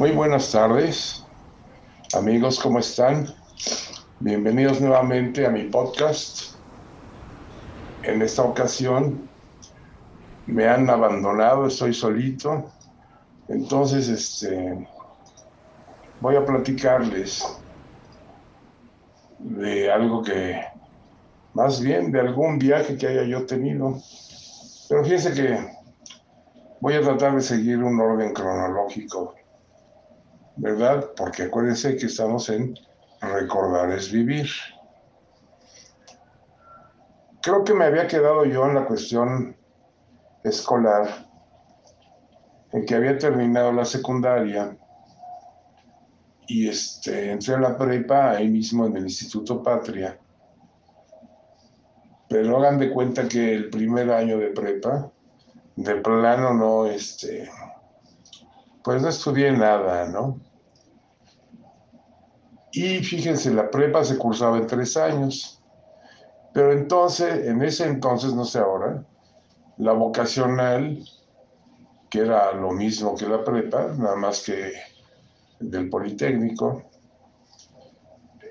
Muy buenas tardes, amigos, ¿cómo están? Bienvenidos nuevamente a mi podcast. En esta ocasión me han abandonado, estoy solito. Entonces, este, voy a platicarles de algo que, más bien de algún viaje que haya yo tenido. Pero fíjense que voy a tratar de seguir un orden cronológico ¿verdad? Porque acuérdense que estamos en recordar es vivir. Creo que me había quedado yo en la cuestión escolar, en que había terminado la secundaria y este, entré a la prepa ahí mismo en el Instituto Patria. Pero hagan de cuenta que el primer año de prepa, de plano no, este, pues no estudié nada, ¿no? Y fíjense, la prepa se cursaba en tres años. Pero entonces, en ese entonces, no sé ahora, la vocacional, que era lo mismo que la prepa, nada más que del Politécnico,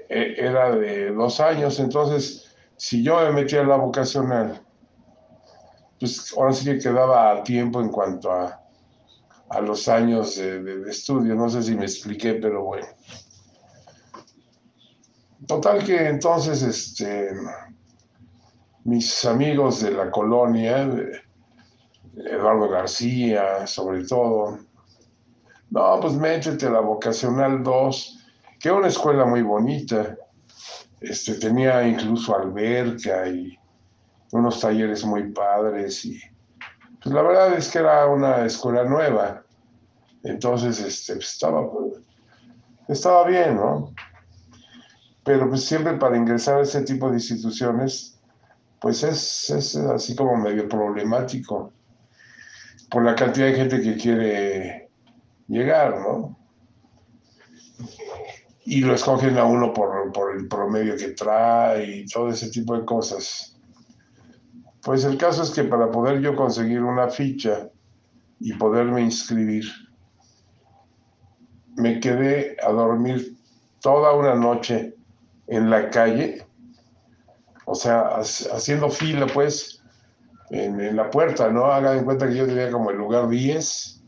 e, era de dos años. Entonces, si yo me metía en la vocacional, pues ahora sí que quedaba a tiempo en cuanto a, a los años de estudio. No sé si me expliqué, pero bueno. Total que entonces, este, mis amigos de la colonia, Eduardo García, sobre todo, no, pues métete a la Vocacional 2, que era una escuela muy bonita. Este, tenía incluso alberca y unos talleres muy padres y pues la verdad es que era una escuela nueva. Entonces, este, pues, estaba, estaba bien, ¿no? Pero pues siempre para ingresar a ese tipo de instituciones, pues es, es así como medio problemático por la cantidad de gente que quiere llegar, ¿no? Y lo escogen a uno por, por el promedio que trae y todo ese tipo de cosas. Pues el caso es que para poder yo conseguir una ficha y poderme inscribir, me quedé a dormir toda una noche en la calle, o sea, haciendo fila, pues, en, la puerta, ¿no? Hagan en cuenta que yo tenía como el lugar 10,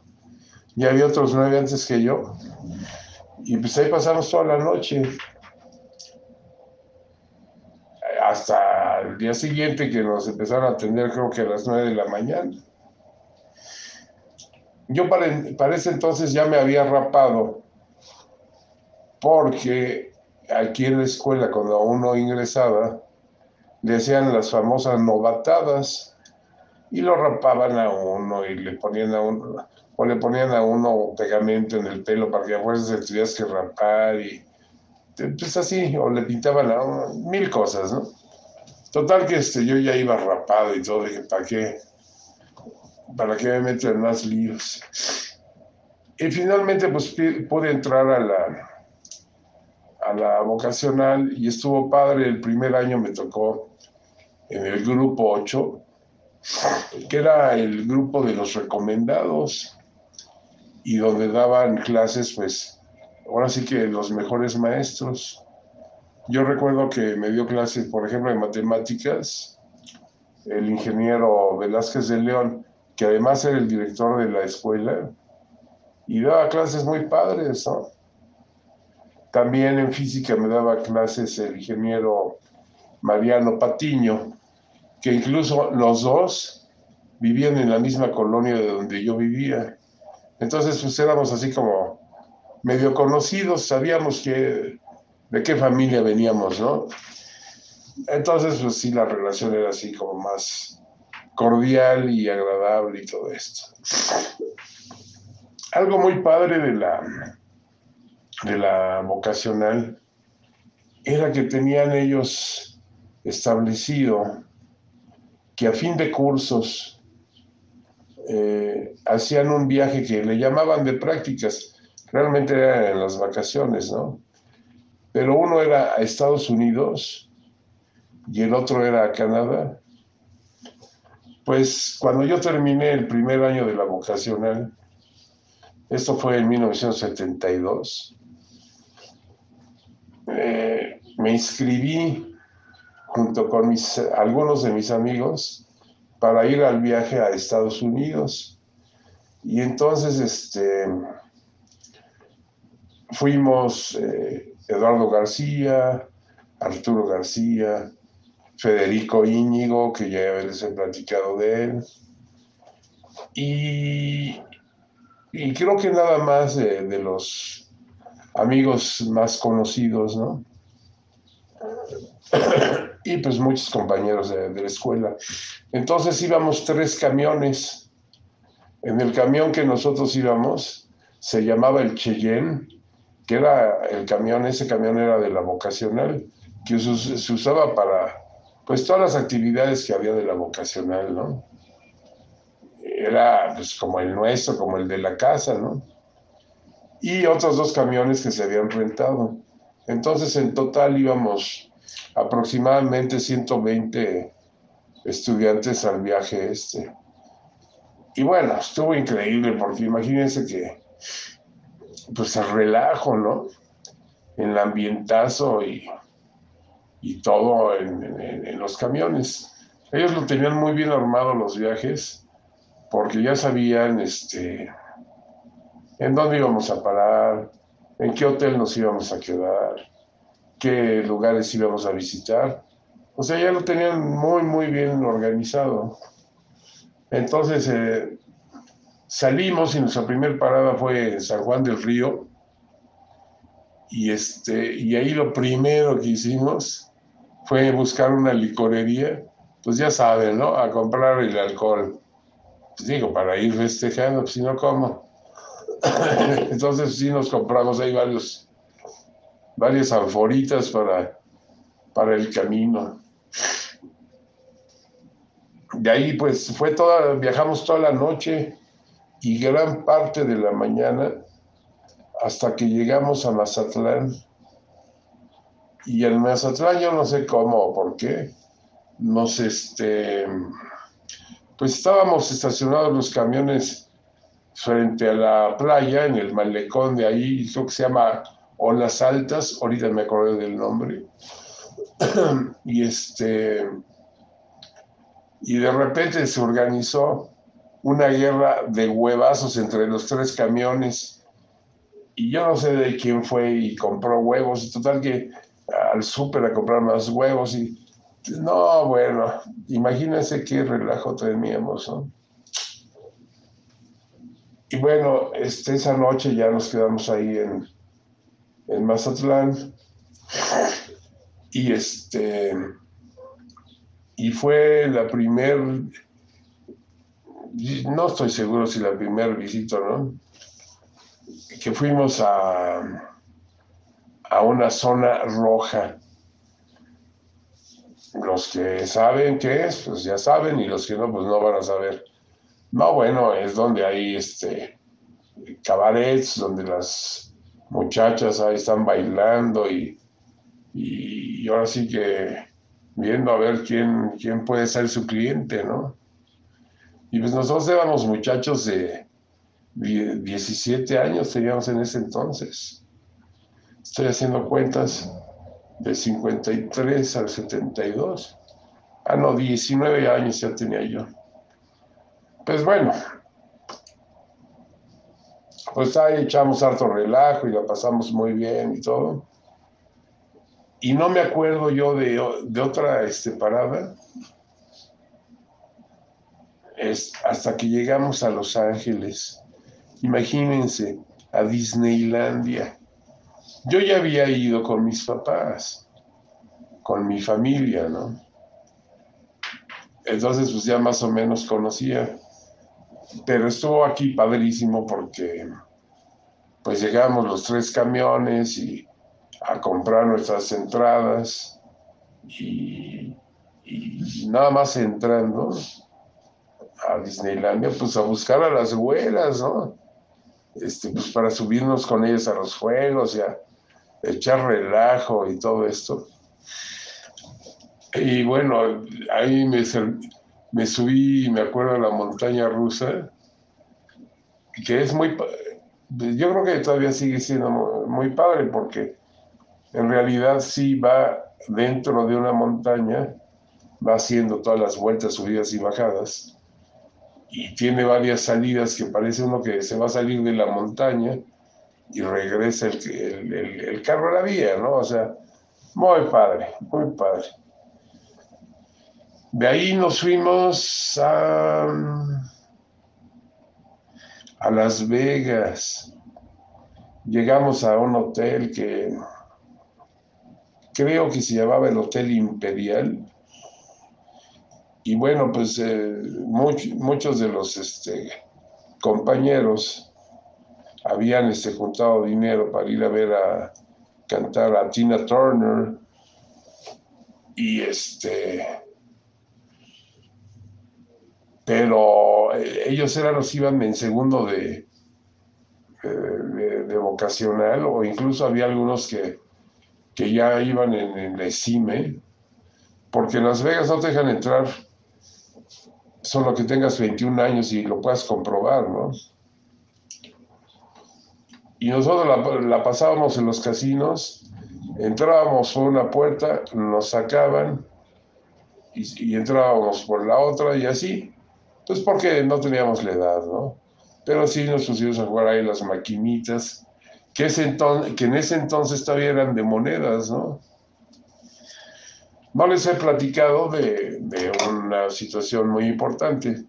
y había otros nueve antes que yo, y pues ahí pasamos toda la noche. Hasta el día siguiente que nos empezaron a atender, creo que a las nueve de la mañana. Yo para, para ese entonces ya me había rapado porque aquí en la escuela, cuando uno ingresaba, le hacían las famosas novatadas y lo rapaban a uno y le ponían a uno, o le ponían a uno pegamento en el pelo para que a fuerzas se tuvieras que rapar y pues así, o le pintaban a uno, mil cosas, ¿no? Total que este, yo ya iba rapado y todo, dije, ¿para qué? ¿Para qué me meto en más líos? Y finalmente pues pude entrar a la, a la vocacional y estuvo padre. El primer año me tocó en el grupo 8, que era el grupo de los recomendados y donde daban clases, pues, ahora sí que los mejores maestros. Yo recuerdo que me dio clases, por ejemplo, de matemáticas, el ingeniero Velázquez de León, que además era el director de la escuela, y daba clases muy padres, ¿no? También en física me daba clases el ingeniero Mariano Patiño, que incluso los dos vivían en la misma colonia de donde yo vivía. Entonces, pues éramos así como medio conocidos, sabíamos que, de qué familia veníamos, ¿no? Entonces, pues sí, la relación era así como más cordial y agradable y todo esto. Algo muy padre de la, de la vocacional era que tenían ellos establecido que a fin de cursos eh, hacían un viaje que le llamaban de prácticas, realmente era en las vacaciones, ¿no? Pero uno era a Estados Unidos y el otro era a Canadá. Pues cuando yo terminé el primer año de la vocacional, Esto fue en 1972. Me inscribí junto con mis, algunos de mis amigos para ir al viaje a Estados Unidos. Y entonces este, fuimos eh, Eduardo García, Arturo García, Federico Íñigo, que ya les he platicado de él, y, creo que nada más de, los amigos más conocidos, ¿no? y pues muchos compañeros de, la escuela. Entonces íbamos tres camiones. En el camión que nosotros íbamos se llamaba el Cheyenne, que era el camión, ese camión era de la vocacional, que se usaba para pues todas las actividades que había de la vocacional, ¿no? Era pues como el nuestro, como el de la casa, ¿no? Y otros dos camiones que se habían rentado. Entonces en total íbamos aproximadamente 120 estudiantes al viaje este. Y bueno, estuvo increíble porque imagínense que pues el relajo, ¿no? El ambientazo y, y todo en, los camiones. Ellos lo tenían muy bien armado los viajes porque ya sabían este, en dónde íbamos a parar, en qué hotel nos íbamos a quedar, qué lugares íbamos a visitar. O sea, ya lo tenían muy, muy bien organizado. Entonces, eh, Salimos y nuestra primera parada fue en San Juan del Río. Y, este, y ahí lo primero que hicimos fue buscar una licorería, pues ya saben, ¿no? A comprar el alcohol. Pues digo, para ir festejando, pues si no, ¿cómo? Entonces sí nos compramos ahí varios, varias alforitas para, para el camino. De ahí pues fue toda, viajamos toda la noche y gran parte de la mañana hasta que llegamos a Mazatlán. Y en Mazatlán yo no sé cómo o por qué, nos este, pues estábamos estacionados los camiones frente a la playa, en el malecón de ahí, creo que se llama Olas Altas, ahorita me acuerdo del nombre. y este, y de repente se organizó una guerra de huevazos entre los tres camiones. Y yo no sé de quién fue y compró huevos. Y total que al súper a comprar más huevos. Y no, bueno, imagínense qué relajo teníamos, ¿no? Y bueno, este, esa noche ya nos quedamos ahí en, en Mazatlán. Y este. Y fue la primera no estoy seguro si la primera visita no, que fuimos a, a una zona roja. Los que saben qué es, pues ya saben, y los que no, pues no van a saber. No, bueno, es donde hay este cabarets, donde las muchachas ahí están bailando y, y, ahora sí que viendo a ver quién, quién puede ser su cliente, ¿no? Y pues nosotros éramos muchachos de 17 años, teníamos en ese entonces. Estoy haciendo cuentas de 53 al 72. Ah, no, 19 años ya tenía yo. Pues bueno, pues ahí echamos harto relajo y la pasamos muy bien y todo. Y no me acuerdo yo de, de otra este, parada es hasta que llegamos a Los Ángeles. Imagínense, a Disneylandia. Yo ya había ido con mis papás, con mi familia, ¿no? Entonces, pues ya más o menos conocía. Pero estuvo aquí padrísimo porque, pues llegamos los tres camiones y a comprar nuestras entradas y, nada más entrando, a Disneylandia, pues a buscar a las abuelas, ¿no? Este, pues para subirnos con ellas a los juegos y a echar relajo y todo esto. Y bueno, ahí me, me subí, me acuerdo, a la montaña rusa, que es muy, yo creo que todavía sigue siendo muy, padre porque en realidad sí va dentro de una montaña, va haciendo todas las vueltas, subidas y bajadas, y tiene varias salidas que parece uno que se va a salir de la montaña y regresa el, el carro a la vía, ¿no? O sea, muy padre, muy padre. De ahí nos fuimos a a Las Vegas. Llegamos a un hotel que creo que se llamaba el Hotel Imperial. Y bueno, pues eh, muchos de los este, compañeros habían este, juntado dinero para ir a ver a cantar a Tina Turner. Y este, pero eh, ellos eran los iban en segundo de, de, vocacional o incluso había algunos que, que ya iban en, en la CIME, porque en Las Vegas no te dejan entrar solo que tengas 21 años y lo puedas comprobar, ¿no? Y nosotros la, pasábamos en los casinos, entrábamos por una puerta, nos sacaban y entrábamos por la otra y así. Pues porque no teníamos la edad, ¿no? Pero sí nos pusimos a jugar ahí las maquinitas, que, entonces, que en ese entonces todavía eran de monedas, ¿no? No les he platicado de, de una situación muy importante.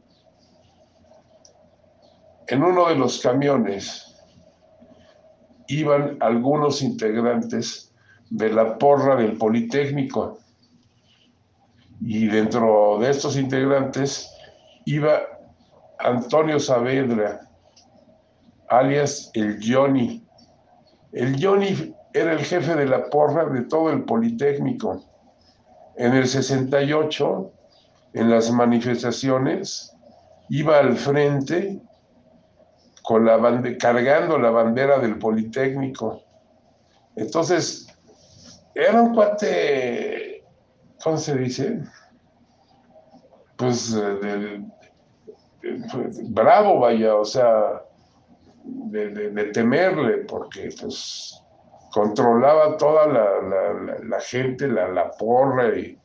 En uno de los camiones iban algunos integrantes de la porra del Politécnico. Y dentro de estos integrantes iba Antonio Saavedra, alias el Johnny. El Johnny era el jefe de la porra de todo el Politécnico. En el 68, en las manifestaciones, iba al frente con la cargando la bandera del Politécnico. Entonces, era un cuate, ¿cómo se dice? Pues, eh, pues, bravo, vaya, o sea, de, temerle, porque pues controlaba toda la, gente, la, porra, y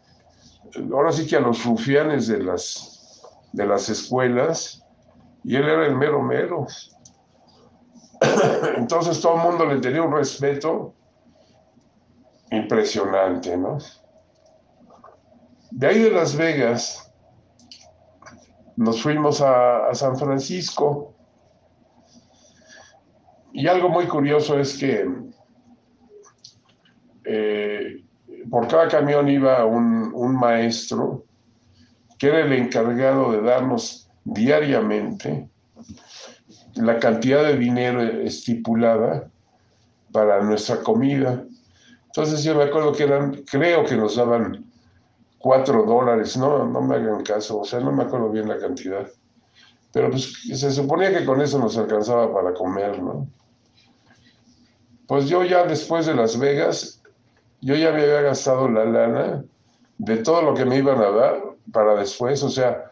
ahora sí que a los rufianes de las, de las escuelas, y él era el mero mero. Entonces todo el mundo le tenía un respeto impresionante, ¿no? De ahí de Las Vegas, nos fuimos a, San Francisco. Y algo muy curioso es que eh, por cada camión iba un, un, maestro que era el encargado de darnos diariamente la cantidad de dinero estipulada para nuestra comida. Entonces yo me acuerdo que eran, creo que nos daban cuatro dólares, no, no me hagan caso, o sea, no me acuerdo bien la cantidad. Pero pues se suponía que con eso nos alcanzaba para comer, ¿no? Pues yo ya después de Las Vegas, yo ya había gastado la lana de todo lo que me iban a dar para después, o sea,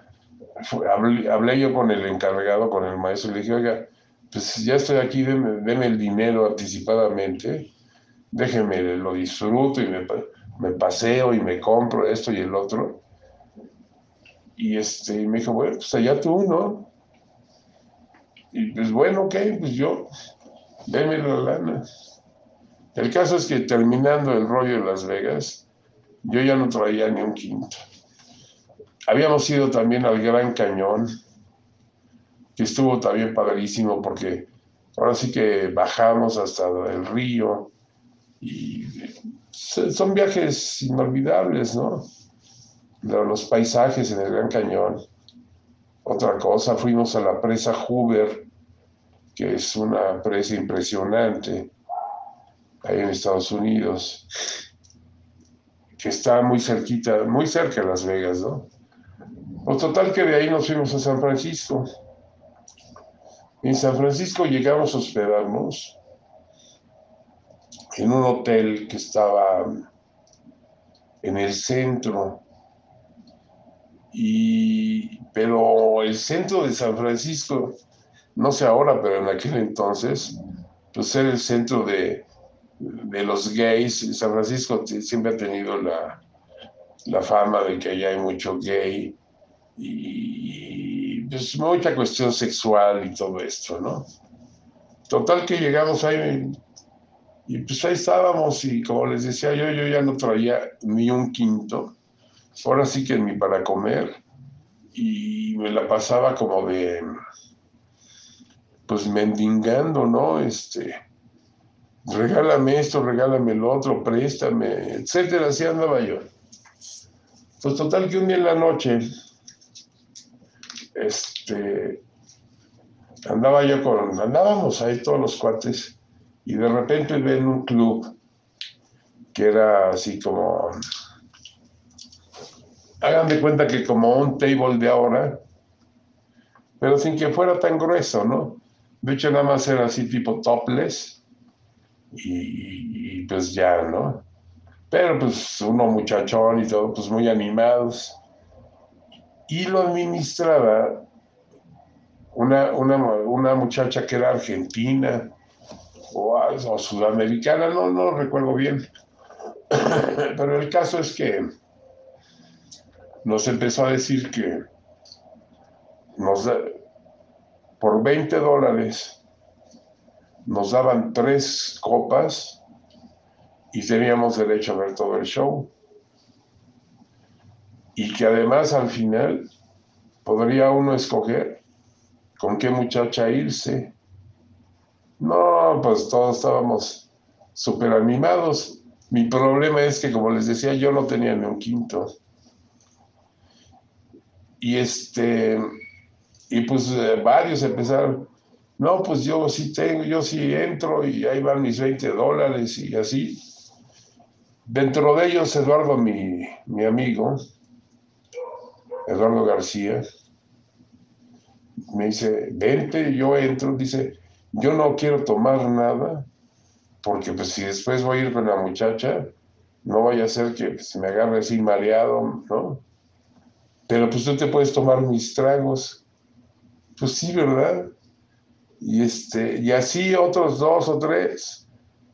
hablé, yo con el encargado, con el maestro, y le dije, oiga, pues ya estoy aquí, deme, el dinero anticipadamente, déjeme, lo disfruto y me me paseo y me compro esto y el otro. Y este, me dijo, bueno, pues allá tú, ¿no? Y pues bueno, ok, pues yo, déme la lana. El caso es que terminando el rollo de Las Vegas, yo ya no traía ni un quinto. Habíamos ido también al Gran Cañón, que estuvo también padrísimo porque ahora sí que bajamos hasta el río y son viajes inolvidables, ¿no? Los paisajes en el Gran Cañón. Otra cosa, fuimos a la presa Hoover, que es una presa impresionante, ahí en Estados Unidos, que está muy cerquita, muy cerca de Las Vegas, ¿no? Pues total que de ahí nos fuimos a San Francisco. En San Francisco llegamos a hospedarnos en un hotel que estaba en el centro. Y, pero el centro de San Francisco no sé ahora, pero en aquel entonces, pues ser el centro de, de los gays. San Francisco siempre ha tenido la, la fama de que allá hay mucho gay y, pues mucha cuestión sexual y todo esto, ¿no? Total que llegamos ahí y pues ahí estábamos y como les decía yo, yo ya no traía ni un quinto. Ahora sí que ni para comer y me la pasaba como de, pues mendigando, ¿no? Este, regálame esto, regálame el otro, préstame, etcétera, así andaba yo. Pues total que un día en la noche, este, andaba yo con, andábamos ahí todos los cuates y de repente ven un club que era así como, hagan de cuenta que como un table de ahora, pero sin que fuera tan grueso, ¿no? De hecho, nada más era así tipo topless y, pues ya, ¿no? Pero pues uno muchachón y todo, pues muy animados. Y lo administraba una, una, una muchacha que era argentina o, sudamericana, no, no recuerdo bien. Pero el caso es que nos empezó a decir que nos por 20 dólares nos daban tres copas y teníamos derecho a ver todo el show. Y que además al final podría uno escoger con qué muchacha irse. No, pues todos estábamos súper animados. Mi problema es que, como les decía, yo no tenía ni un quinto. Y este, y pues eh, varios empezaron, no, pues yo sí tengo, yo sí entro y ahí van mis 20 dólares y así. Dentro de ellos, Eduardo, mi, mi amigo, Eduardo García, me dice, vente, yo entro, dice, yo no quiero tomar nada, porque pues si después voy a ir con la muchacha, no vaya a ser que se me agarre así mareado, ¿no? Pero pues tú te puedes tomar mis tragos. Pues sí, ¿verdad? Y, este, y así otros dos o tres.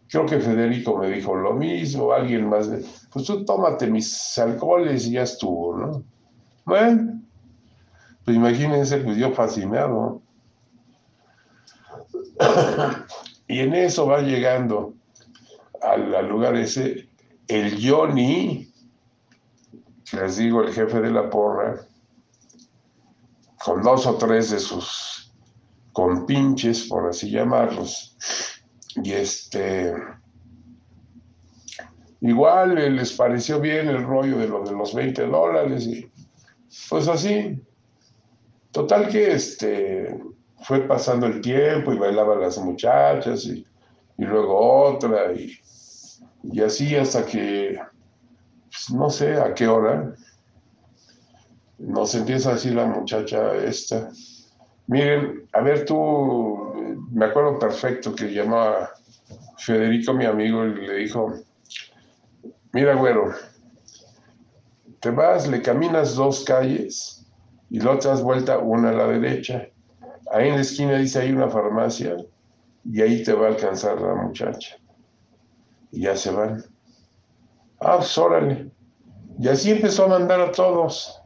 Creo que Federico me dijo lo mismo, alguien más. Pues tú tómate mis alcoholes y ya estuvo, ¿no? Bueno, pues imagínense, pues yo fascinado. Y en eso va llegando al, lugar ese el Johnny, les digo, el jefe de la porra, con dos o tres de sus compinches, por así llamarlos. Y este, igual les pareció bien el rollo de lo de los 20 dólares y pues así, Total que este, fue pasando el tiempo y bailaban las muchachas y, luego otra y, así hasta que, pues, no sé a qué hora, nos empieza a decir la muchacha esta, miren, a ver tú, me acuerdo perfecto que llamó a Federico, mi amigo, y le dijo, mira, güero, te vas, le caminas dos calles y la otra vuelta una a la derecha. Ahí en la esquina dice hay una farmacia y ahí te va a alcanzar la muchacha. Y ya se van. Ah, pues órale. Y así empezó a mandar a todos.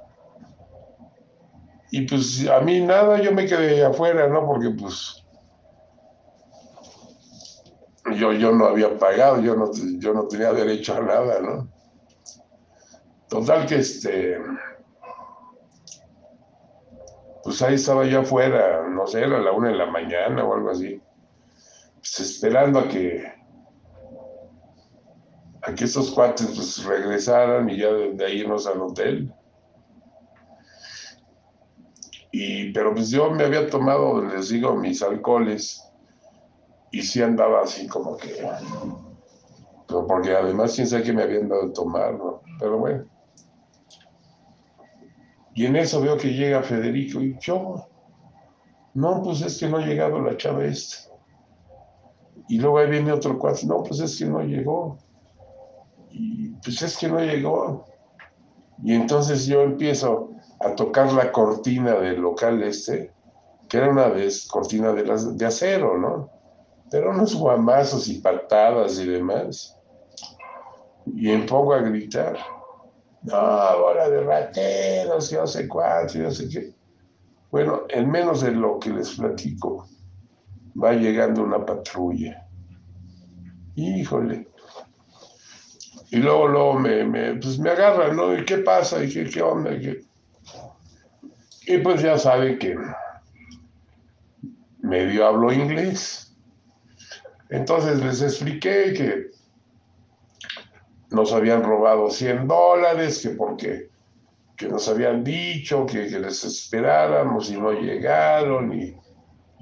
Y pues a mí nada, yo me quedé afuera, ¿no? Porque pues yo, yo no había pagado, yo no, yo no tenía derecho a nada, ¿no? Total que este pues ahí estaba yo afuera, no sé, era la una de la mañana o algo así, pues esperando a que, a que estos cuates pues, regresaran y ya de, ahí irnos al hotel. Y, pero pues yo me había tomado, les digo, mis alcoholes y sí andaba así como que, porque además quién sabe que me habían dado de tomar. Pero bueno. Y en eso veo que llega Federico y yo, no, pues es que no ha llegado la chava esta. Y luego ahí viene otro cuate, no, pues es que no llegó. Y pues es que no llegó. Y entonces yo empiezo a tocar la cortina del local este que era una vez cortina de, las, de acero, ¿no? Pero unos guamazos y patadas y demás. Y en pongo a gritar. No, ahora de rateros, no sé cuánto, no sé qué. Bueno, en menos de lo que les platico, va llegando una patrulla. Híjole. Y luego, luego me, me, pues me agarran, ¿no? ¿Y qué pasa? ¿Y qué, qué onda? Y pues ya saben que medio hablo inglés. Entonces les expliqué que nos habían robado 100 dólares, que porque que nos habían dicho que, les esperáramos y no llegaron y,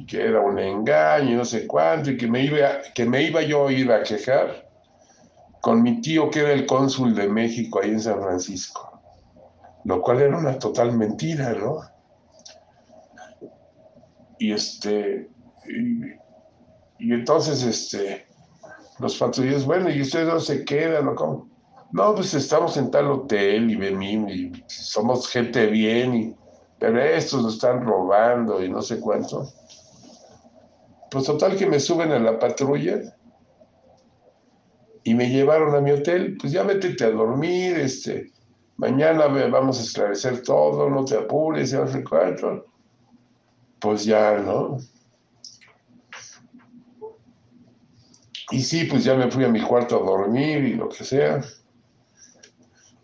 que era un engaño y no sé cuánto y que me, iba, que me iba yo a ir a quejar con mi tío que era el cónsul de México ahí en San Francisco, lo cual era una total mentira, ¿no? Y este, y, entonces este, los patrulleros, bueno, ¿y ustedes no se quedan o cómo? No, pues estamos en tal hotel y venimos y somos gente bien, y, pero estos nos están robando y no sé cuánto. Pues total que me suben a la patrulla y me llevaron a mi hotel, pues ya métete a dormir, este, mañana vamos a esclarecer todo, no te apures, ya sé cuánto. Pues ya, ¿no? Y sí, pues ya me fui a mi cuarto a dormir y lo que sea.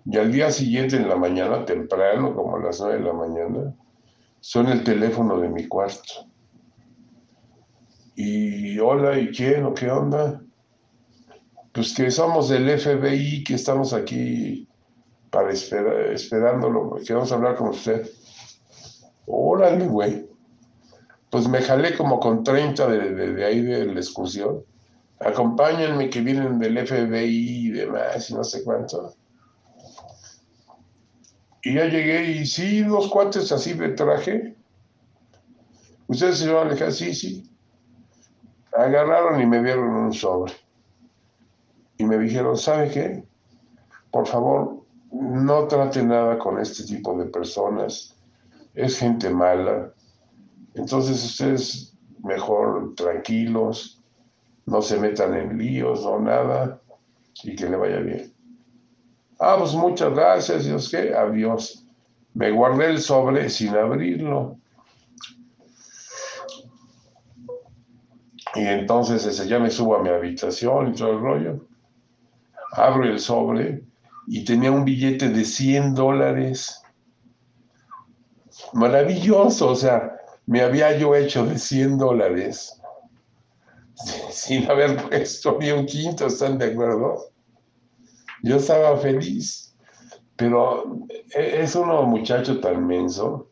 Y al día siguiente, en la mañana, temprano, como a las nueve de la mañana, suena el teléfono de mi cuarto. Y hola, ¿y quién o qué onda? Pues que somos del FBI, que estamos aquí para esperar, esperándolo, que vamos a hablar con usted. Órale, güey. Pues me jalé como con 30 de, de ahí de la excursión. Acompáñenme que vienen del FBI y demás, y no sé cuánto. Y ya llegué y sí, dos cuates así de traje. ¿Ustedes se van a alejar? Sí, sí. Agarraron y me dieron un sobre. Y me dijeron, ¿sabe qué? Por favor, no trate nada con este tipo de personas. Es gente mala. Entonces ustedes mejor tranquilos, no se metan en líos o nada y que le vaya bien. Ah, pues muchas gracias, Dios que, adiós. Me guardé el sobre sin abrirlo. Y entonces ese, ya me subo a mi habitación y todo el rollo. Abro el sobre y tenía un billete de 100 dólares. Maravilloso, o sea, me había yo hecho de 100 dólares sin haber puesto ni un quinto, ¿están de acuerdo? Yo estaba feliz, pero e, es uno muchacho tan menso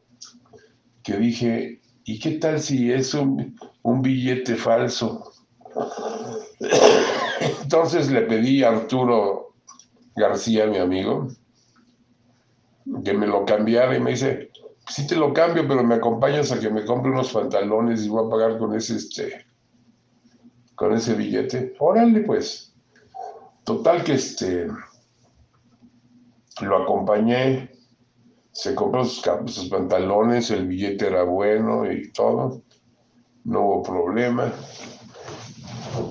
que dije, ¿y qué tal si es un, billete falso? Entonces le pedí a Arturo García, mi amigo, que me lo cambiara y me dice, sí te lo cambio, pero me acompañas a que me compre unos pantalones y voy a pagar con ese, este, con ese billete. Órale, pues. Total que este, lo acompañé, se compró sus, pantalones, el billete era bueno y todo, no hubo problema.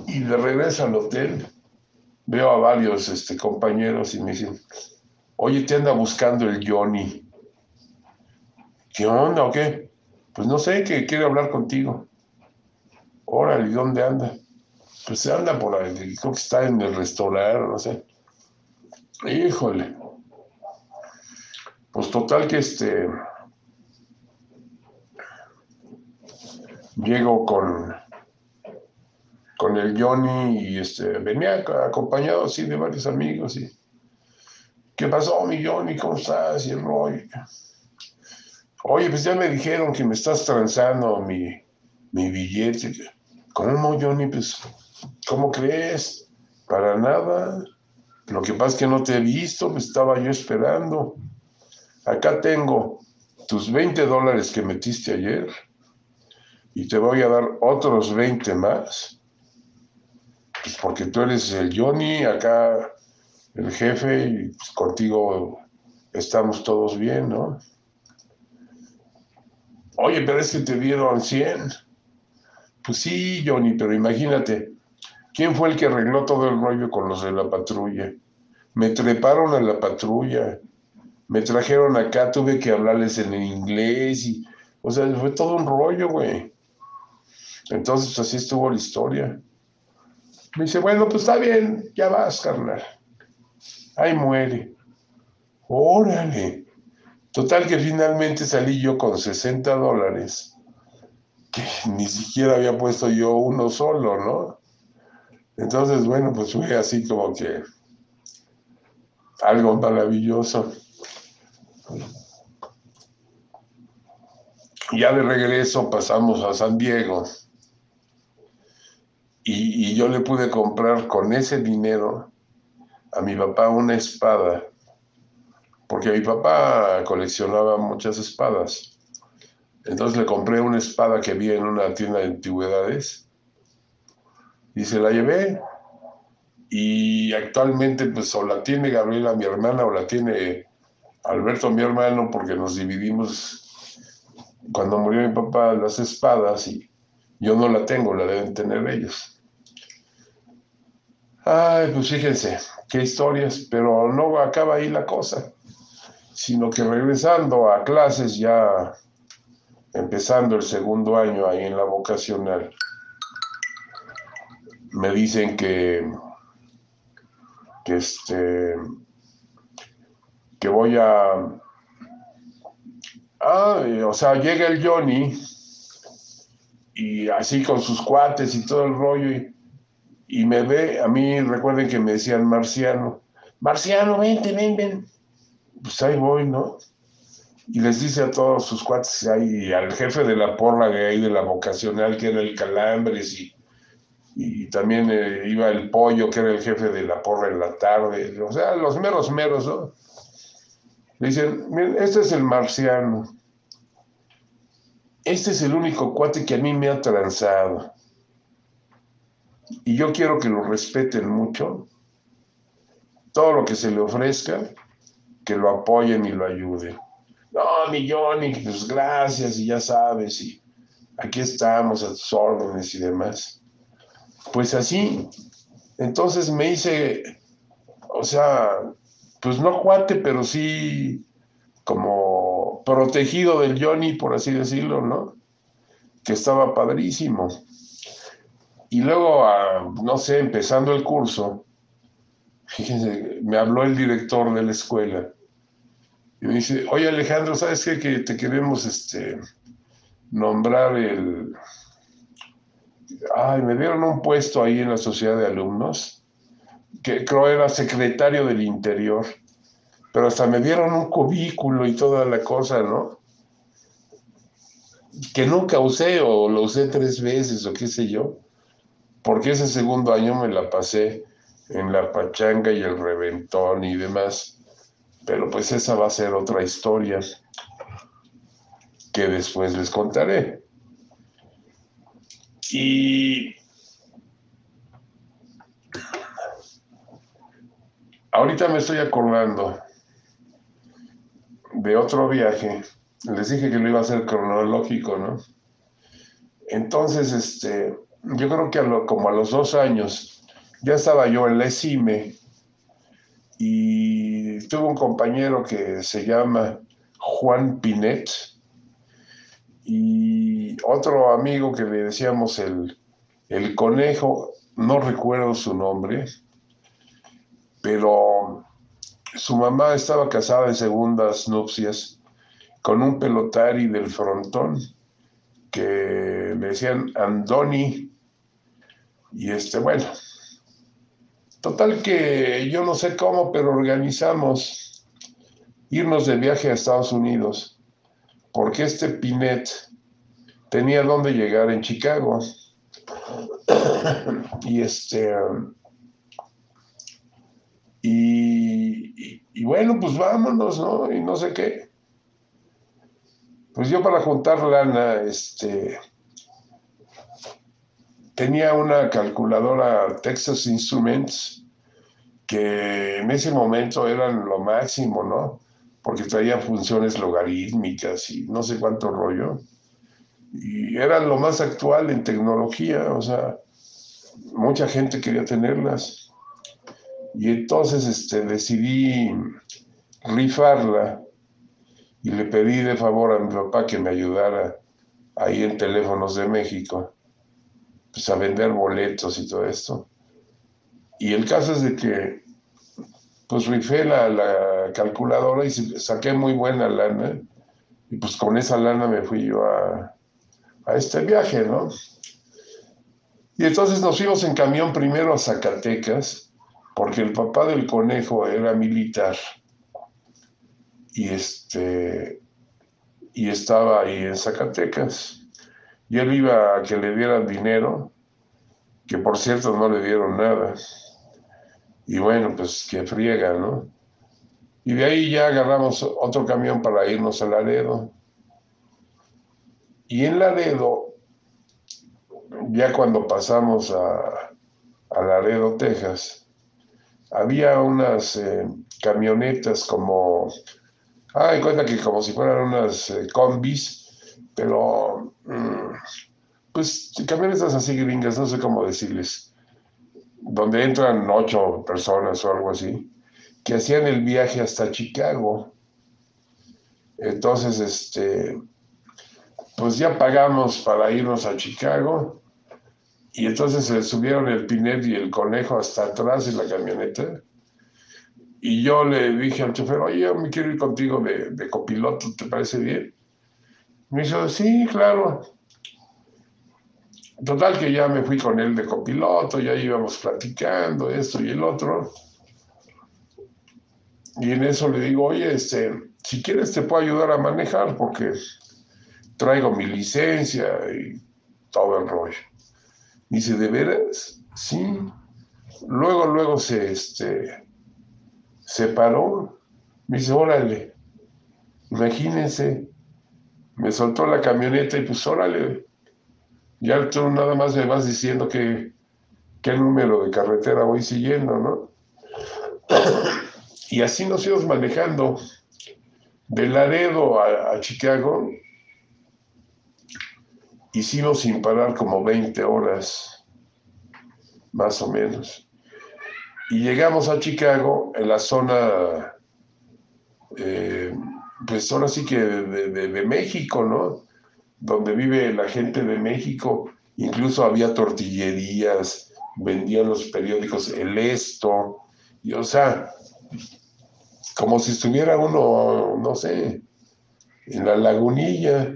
Y de regreso al hotel, veo a varios este, compañeros y me dicen, oye, te anda buscando el Johnny. ¿Qué onda o qué? Pues no sé, que quiere hablar contigo. Órale, ¿dónde anda? Pues se anda por ahí, creo que está en el restaurante, no sé. Híjole. Pues total que este. Llego con, con el Johnny y este, venía acompañado así de varios amigos y. ¿Qué pasó, mi Johnny? ¿Cómo estás? Y el Roy. Oye, pues ya me dijeron que me estás transando mi, mi billete. ¿Cómo, Johnny? Pues ¿Cómo crees? Para nada. Lo que pasa es que no te he visto, me estaba yo esperando. Acá tengo tus 20 dólares que metiste ayer y te voy a dar otros 20 más. Pues porque tú eres el Johnny, acá el jefe y pues contigo estamos todos bien, ¿no? Oye, pero es que te dieron 100. Pues sí, Johnny, pero imagínate, ¿quién fue el que arregló todo el rollo con los de la patrulla? Me treparon a la patrulla, me trajeron acá, tuve que hablarles en inglés y, o sea, fue todo un rollo, güey. Entonces así estuvo la historia. Me dice, bueno, pues está bien, ya vas, carnal. Ahí muere. Órale. Total que finalmente salí yo con 60 dólares, que ni siquiera había puesto yo uno solo, ¿no? Entonces, bueno, pues fue así como que algo maravilloso. Ya de regreso pasamos a San Diego y, yo le pude comprar con ese dinero a mi papá una espada porque mi papá coleccionaba muchas espadas. Entonces le compré una espada que vi en una tienda de antigüedades y se la llevé. Y actualmente pues o la tiene Gabriela, mi hermana, o la tiene Alberto, mi hermano, porque nos dividimos cuando murió mi papá las espadas y yo no la tengo, la deben tener ellos. Ay, pues fíjense, qué historias, pero no acaba ahí la cosa sino que regresando a clases ya empezando el segundo año ahí en la vocacional, me dicen que, que este que voy a ah, o sea, llega el Johnny y así con sus cuates y todo el rollo y, y me ve, a mí recuerden que me decían marciano, marciano, vente, ven, ven pues ahí voy, ¿no? Y les dice a todos sus cuates ahí, al jefe de la porra de ahí, de la vocacional, que era el Calambres, y, y también eh, iba el Pollo, que era el jefe de la porra en la tarde, o sea, los meros meros, ¿no? Le dicen, miren, este es el marciano. Este es el único cuate que a mí me ha transado. Y yo quiero que lo respeten mucho. Todo lo que se le ofrezca, que lo apoyen y lo ayuden. No, mi Johnny, pues gracias y ya sabes, y aquí estamos a tus órdenes y demás. Pues así, entonces me hice, o sea, pues no cuate, pero sí como protegido del Johnny, por así decirlo, ¿no? Que estaba padrísimo. Y luego, ah, no sé, empezando el curso, fíjense, me habló el director de la escuela y me dice, oye Alejandro, ¿sabes qué? Que te queremos este, nombrar el... Ay, me dieron un puesto ahí en la sociedad de alumnos, que creo era secretario del interior, pero hasta me dieron un cubículo y toda la cosa, ¿no? Que nunca usé o lo usé tres veces o qué sé yo, porque ese segundo año me la pasé en la pachanga y el reventón y demás. Pero pues esa va a ser otra historia que después les contaré. Y ahorita me estoy acordando de otro viaje. Les dije que lo iba a hacer cronológico, ¿no? Entonces, este, yo creo que como a los dos años ya estaba yo en la ESIME y tuve un compañero que se llama Juan Pinet y otro amigo que le decíamos el, el conejo, no recuerdo su nombre, pero su mamá estaba casada en segundas nupcias con un pelotari del frontón que le decían Andoni. Y este, bueno, Total que yo no sé cómo, pero organizamos irnos de viaje a Estados Unidos, porque este Pinet tenía dónde llegar en Chicago. y este. Y, y, bueno, pues vámonos, ¿no? Y no sé qué. Pues yo para juntar lana, este, tenía una calculadora Texas Instruments que en ese momento eran lo máximo, ¿no? Porque traía funciones logarítmicas y no sé cuánto rollo. Y eran lo más actual en tecnología, o sea, mucha gente quería tenerlas. Y entonces este, decidí rifarla y le pedí de favor a mi papá que me ayudara ahí en Teléfonos de México, pues a vender boletos y todo esto. Y el caso es de que, pues rifé la, la calculadora y saqué muy buena lana. Y pues con esa lana me fui yo a, a este viaje, ¿no? Y entonces nos fuimos en camión primero a Zacatecas, porque el papá del conejo era militar. Y este y estaba ahí en Zacatecas. Y él iba a que le dieran dinero, que por cierto no le dieron nada. Y bueno, pues que friega, ¿no? Y de ahí ya agarramos otro camión para irnos a Laredo. Y en Laredo, ya cuando pasamos a, a Laredo, Texas, había unas eh, camionetas como, ah, en cuenta que como si fueran unas eh, combis, pero mm, pues camionetas así gringas, no sé cómo decirles, donde entran ocho personas o algo así, que hacían el viaje hasta Chicago. Entonces, este, pues ya pagamos para irnos a Chicago y entonces se subieron el Pinet y el conejo hasta atrás de la camioneta. Y yo le dije al chofer, oye, yo me quiero ir contigo de, de copiloto, ¿te parece bien? Me dijo, sí, claro. Total que ya me fui con él de copiloto, ya íbamos platicando esto y el otro. Y en eso le digo, oye, este, si quieres te puedo ayudar a manejar porque traigo mi licencia y todo el rollo. Dice, ¿de veras? Sí. Luego, luego se, este, se paró. Me dice, órale, imagínense. Me soltó la camioneta y pues órale. Ya tú nada más me vas diciendo que, qué número de carretera voy siguiendo, ¿no? y así nos íbamos manejando de Laredo a, a Chicago hicimos sin parar como 20 horas, más o menos. Y llegamos a Chicago, en la zona, eh, pues ahora sí que de, México, ¿no? Donde vive la gente de México. Incluso había tortillerías, vendían los periódicos El Esto, y o sea, como si estuviera uno, no sé, en la lagunilla.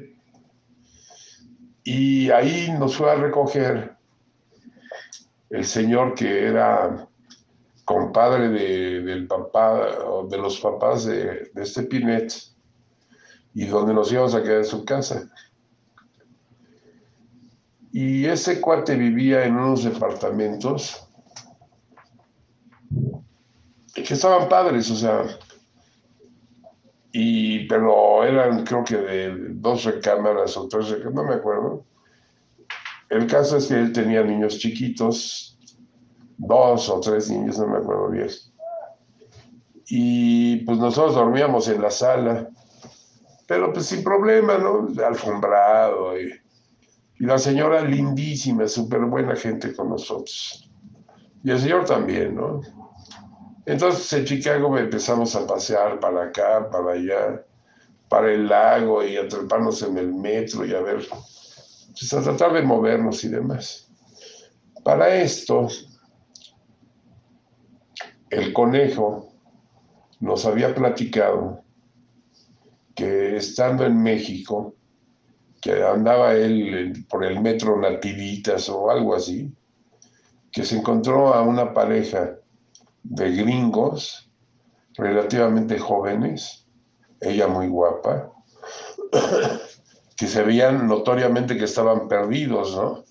Y ahí nos fue a recoger el señor que era compadre de, del papá, de los papás de, este Pinet, y donde nos íbamos a quedar en su casa. Y ese cuate vivía en unos departamentos que estaban padres, o sea, y, pero eran creo que de dos recámaras o tres recámaras, no me acuerdo. El caso es que él tenía niños chiquitos, dos o tres niños, no me acuerdo bien. Y pues nosotros dormíamos en la sala, pero pues sin problema, ¿no? Alfombrado. Y, y la señora lindísima, súper buena gente con nosotros. Y el señor también, ¿no? Entonces en Chicago empezamos a pasear para acá, para allá, para el lago y a treparnos en el metro y a ver, pues a tratar de movernos y demás. Para esto, el conejo nos había platicado que estando en México, que andaba él por el metro Nativitas o algo así, que se encontró a una pareja de gringos relativamente jóvenes, ella muy guapa, que se veían notoriamente que estaban perdidos, ¿no?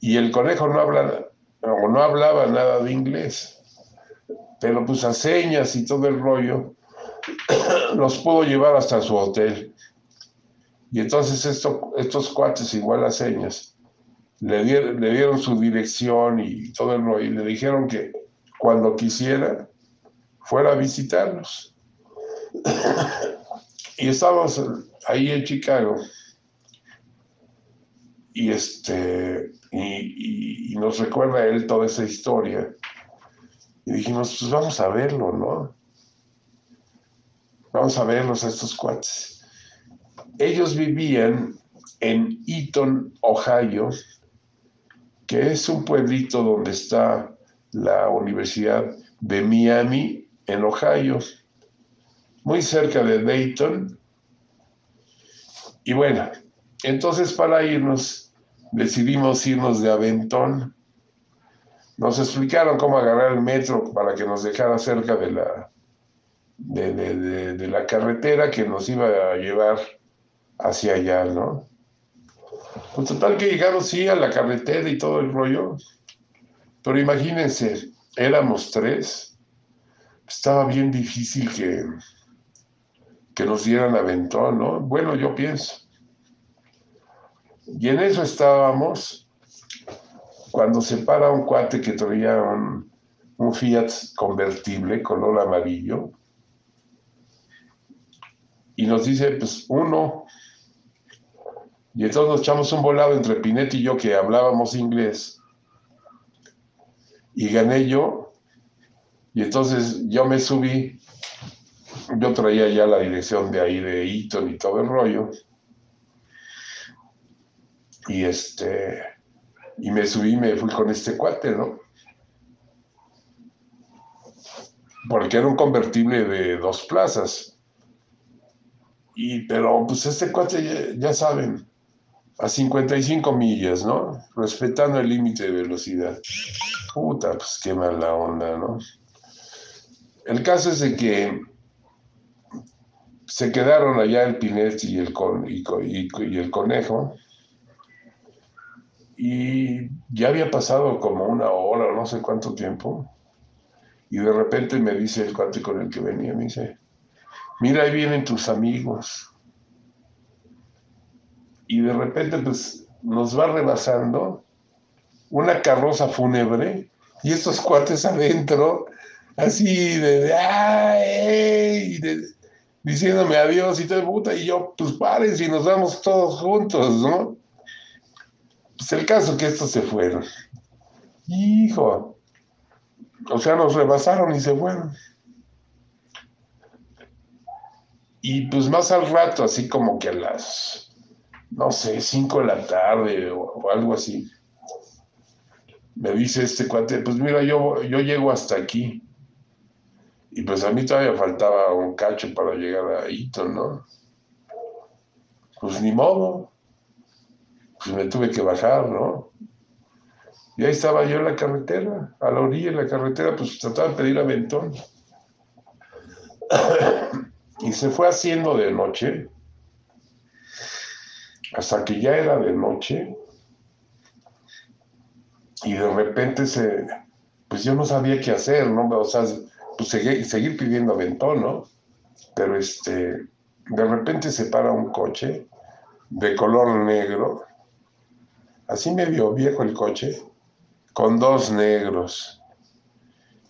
Y el conejo no, habla, o no hablaba nada de inglés, pero pues a señas y todo el rollo, los pudo llevar hasta su hotel. Y entonces esto, estos cuates, igual a señas, le dieron, le dieron su dirección y todo el rollo, y le dijeron que cuando quisiera, fuera a visitarnos. y estábamos ahí en Chicago, y, este, y, nos recuerda él toda esa historia. Y dijimos, pues vamos a verlo, ¿no? Vamos a verlos a estos cuates. Ellos vivían en Eaton, Ohio, que es un pueblito donde está la Universidad de Miami, en Ohio, muy cerca de Dayton. Y bueno, entonces para irnos, decidimos irnos de Aventón. Nos explicaron cómo agarrar el metro para que nos dejara cerca de la, de, la carretera que nos iba a llevar hacia allá, ¿no? Pues total que llegaron sí a la carretera y todo el rollo. Pero imagínense, éramos tres. Estaba bien difícil que, que nos dieran aventón, ¿no? Bueno, yo pienso. Y en eso estábamos cuando se para un cuate que traía un, un Fiat convertible color amarillo y nos dice, pues uno. Y entonces nos echamos un volado entre Pinetti y yo que hablábamos inglés. Y gané yo. Y entonces yo me subí. Yo traía ya la dirección de ahí de Eaton y todo el rollo. Y este. Y me subí y me fui con este cuate, ¿no? Porque era un convertible de dos plazas. Y, pero pues este cuate, ya, saben, a 55 millas, ¿no? Respetando el límite de velocidad. Puta, pues qué mala onda, ¿no? El caso es de que se quedaron allá el el, y, el conejo. Y ya había pasado como una hora o no sé cuánto tiempo. Y de repente me dice el cuate con el que venía, me dice, mira, ahí vienen tus amigos. Y de repente, pues, nos va rebasando una carroza fúnebre y estos cuates adentro, así de, ¡ay! diciéndome adiós y todo, puta, y yo, pues paren si nos vamos todos juntos, ¿no? Pues el caso que estos se fueron. Hijo, o sea, nos rebasaron y se fueron. Y pues más al rato, así como que a las, no sé, cinco de la tarde o, algo así, me dice este cuate, pues mira, yo, yo llego hasta aquí. Y pues a mí todavía faltaba un cacho para llegar a Eton, ¿no? Pues ni modo. Pues me tuve que bajar, ¿no? Y ahí estaba yo en la carretera, a la orilla de la carretera, pues trataba de pedir aventón. Y se fue haciendo de noche, hasta que ya era de noche, y de repente se, pues yo no sabía qué hacer, ¿no? O sea, pues seguir, seguir pidiendo aventón, ¿no? Pero este, de repente se para un coche de color negro, así medio viejo el coche, con dos negros.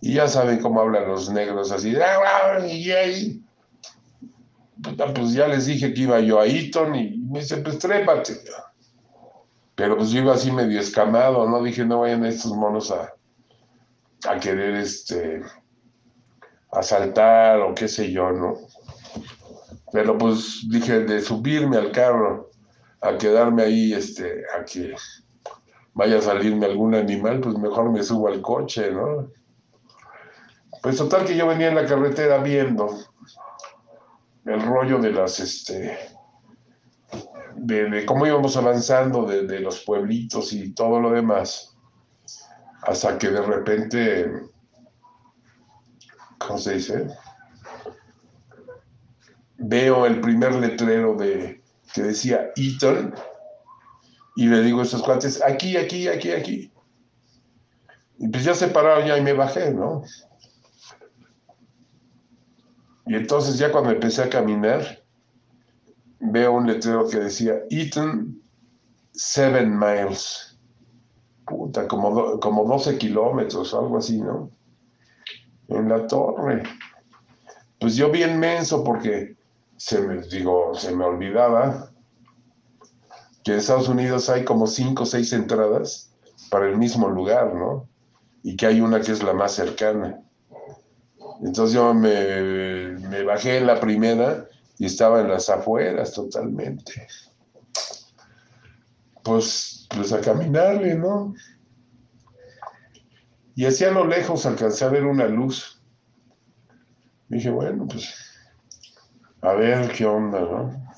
Y ya saben cómo hablan los negros, así, y pues ya les dije que iba yo a Eton y me dice, pues trépate. Pero pues yo iba así medio escamado, ¿no? Dije, no vayan estos monos a, a querer este asaltar o qué sé yo, ¿no? Pero pues dije, de subirme al carro a quedarme ahí, este, a que vaya a salirme algún animal, pues mejor me subo al coche, ¿no? Pues total que yo venía en la carretera viendo el rollo de las, este, de, cómo íbamos avanzando de, los pueblitos y todo lo demás, hasta que de repente, ¿cómo se dice? Veo el primer letrero de, que decía Eaton y le digo a estos cuates, aquí, aquí, aquí, aquí. Y pues ya se pararon ya y me bajé, ¿no? Y entonces ya cuando empecé a caminar, veo un letrero que decía Eaton Seven Miles. Puta, como, como 12 kilómetros, algo así, ¿no? En la torre. Pues yo bien menso porque se me, digo, se me olvidaba. que en Estados Unidos hay como cinco o seis entradas para el mismo lugar, ¿no? Y que hay una que es la más cercana. Entonces yo me, bajé en la primera y estaba en las afueras totalmente. Pues, pues a caminarle, ¿no? Y hacia a lo lejos alcancé a ver una luz. Dije, bueno, pues a ver qué onda, ¿no?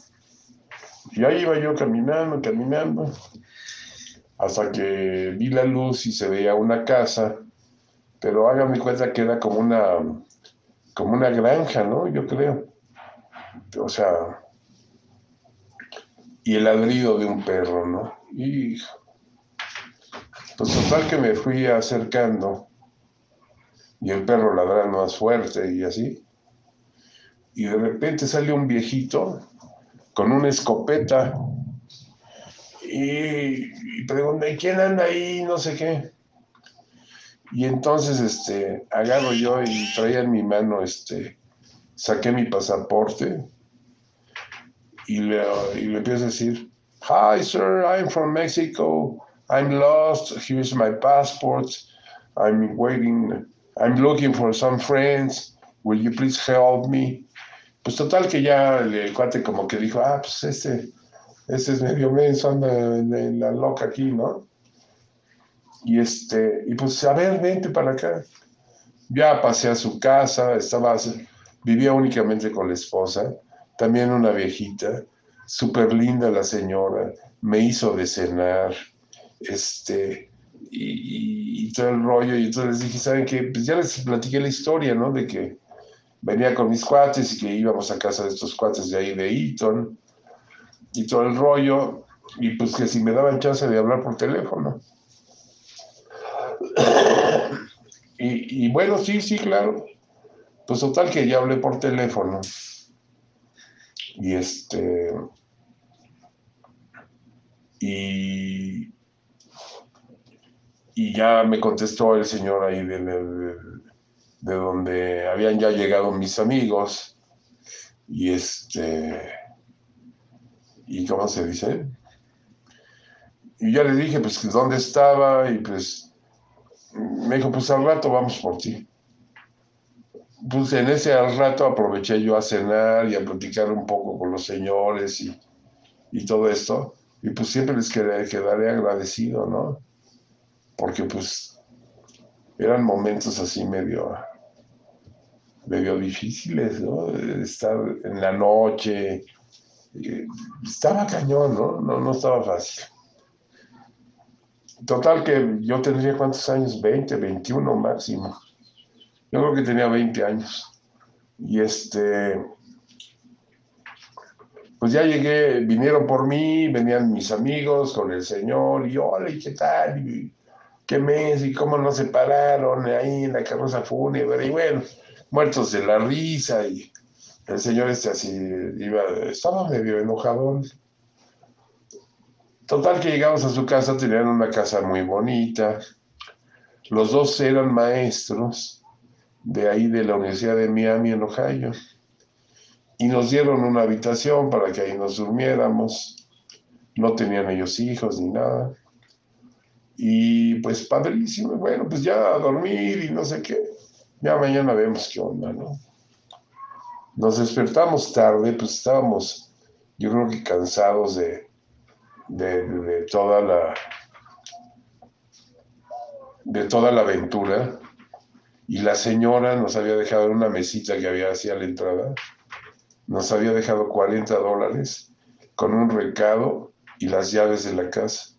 Y ahí iba yo caminando, caminando, hasta que vi la luz y se veía una casa, pero háganme cuenta que era como una, como una granja, ¿no? Yo creo. O sea, y el ladrido de un perro, ¿no? Y pues total que me fui acercando y el perro ladrando más fuerte y así. Y de repente sale un viejito con una escopeta y, pregunté, ¿quién anda ahí? No sé qué. Y entonces este, agarro yo y traía en mi mano, este, saqué mi pasaporte y le, y le empiezo a decir, Hi, sir, I'm from Mexico. I'm lost. Here's my passport. I'm waiting. I'm looking for some friends. Will you please help me? Pues total que ya el, cuate como que dijo, ah, pues este, este es medio menso, anda en, la loca aquí, ¿no? Y este, y pues a ver, vente para acá. Ya pasé a su casa, estaba, vivía únicamente con la esposa, también una viejita, súper linda la señora, me hizo de cenar, este, y, todo el rollo, y entonces les dije, ¿saben qué? Pues ya les platiqué la historia, ¿no? De que venía con mis cuates y que íbamos a casa de estos cuates de ahí de Eton y todo el rollo, y pues que si me daban chance de hablar por teléfono. Y, bueno, sí, sí, claro. Pues total que ya hablé por teléfono. Y este. Y, y ya me contestó el señor ahí de, de, de donde habían ya llegado mis amigos y este, y cómo se dice, y ya le dije pues dónde estaba y pues me dijo pues al rato vamos por ti. Pues en ese al rato aproveché yo a cenar y a platicar un poco con los señores y, y todo esto. Y pues siempre les quedaré, agradecido, ¿no? Porque pues eran momentos así medio medio difíciles, ¿no? Estar en la noche. Estaba cañón, ¿no? No, no estaba fácil. Total que yo tendría cuántos años, 20, 21 máximo. Yo creo que tenía 20 años. Y este, pues ya llegué, vinieron por mí, venían mis amigos con el señor, y hola, ¿y qué tal? Y, ¿Qué mes? ¿Y cómo nos separaron ahí en la carroza fúnebre? Y bueno, muertos de la risa y el señor este así iba, estaba medio enojadón. Total que llegamos a su casa, tenían una casa muy bonita. Los dos eran maestros de ahí de la Universidad de Miami en Ohio. Y nos dieron una habitación para que ahí nos durmiéramos. No tenían ellos hijos ni nada. Y pues padrísimo, bueno, pues ya a dormir y no sé qué. Ya mañana vemos qué onda, ¿no? Nos despertamos tarde, pues estábamos, yo creo que cansados de, de, toda la de toda la aventura y la señora nos había dejado una mesita que había hacia la entrada, nos había dejado 40 dólares con un recado y las llaves de la casa.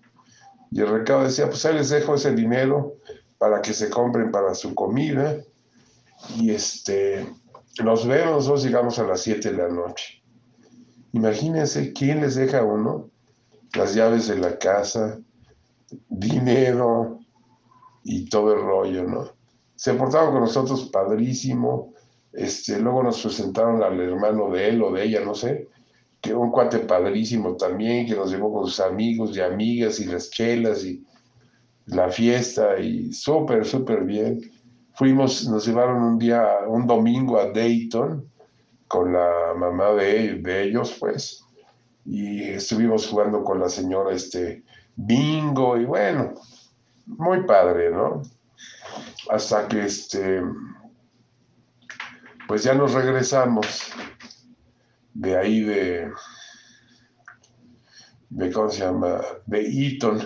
Y el recado decía, pues ahí les dejo ese dinero para que se compren para su comida y este, nos vemos, nosotros llegamos a las 7 de la noche. Imagínense quién les deja uno las llaves de la casa, dinero y todo el rollo, ¿no? Se portaron con nosotros padrísimo. Este, luego nos presentaron al hermano de él o de ella, no sé, que un cuate padrísimo también, que nos llevó con sus amigos y amigas y las chelas y la fiesta y súper, súper bien. Fuimos, nos llevaron un día, un domingo a Dayton con la mamá de, de ellos, pues. Y estuvimos jugando con la señora este bingo y bueno, muy padre, ¿no? Hasta que este, pues ya nos regresamos de ahí de, de ¿cómo se llama? De Eaton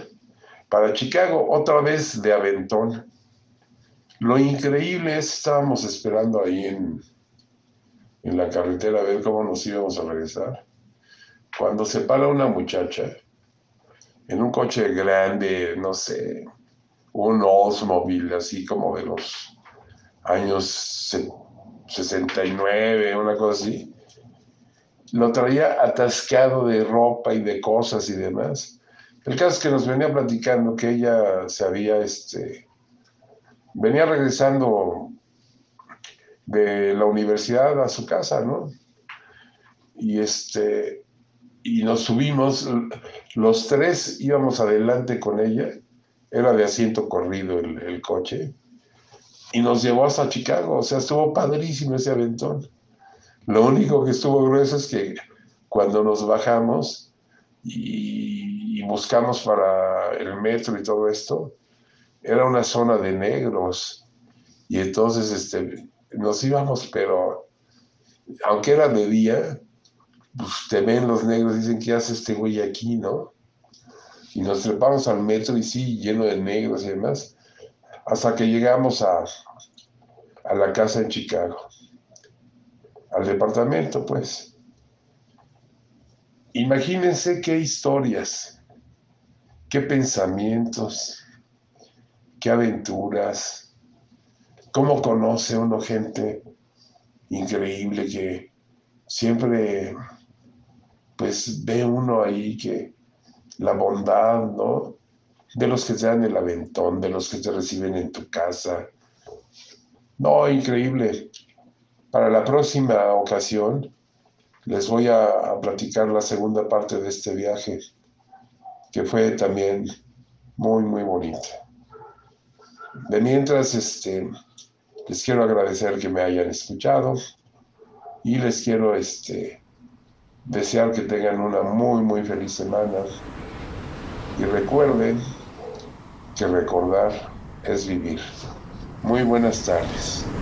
para Chicago, otra vez de Aventón. Lo increíble es, estábamos esperando ahí en, en la carretera a ver cómo nos íbamos a regresar. Cuando se para una muchacha en un coche grande, no sé, un Oldsmobile así como de los años 69, una cosa así, lo traía atascado de ropa y de cosas y demás. El caso es que nos venía platicando que ella se había, este, venía regresando de la universidad a su casa, ¿no? Y este, y nos subimos, los tres íbamos adelante con ella, era de asiento corrido el, el coche, y nos llevó hasta Chicago, o sea, estuvo padrísimo ese aventón. Lo único que estuvo grueso es que cuando nos bajamos y, y, buscamos para el metro y todo esto, era una zona de negros. Y entonces este, nos íbamos, pero aunque era de día, pues te ven los negros, dicen, ¿qué hace este güey aquí, no? Y nos trepamos al metro y sí, lleno de negros y demás, hasta que llegamos a, a la casa en Chicago al departamento, pues. Imagínense qué historias, qué pensamientos, qué aventuras, cómo conoce uno gente increíble que siempre, pues ve uno ahí que la bondad, ¿no? De los que te dan el aventón, de los que te reciben en tu casa. No, increíble. Para la próxima ocasión les voy a, platicar la segunda parte de este viaje, que fue también muy, muy bonita. De mientras, este, les quiero agradecer que me hayan escuchado y les quiero este, desear que tengan una muy, muy feliz semana. Y recuerden que recordar es vivir. Muy buenas tardes.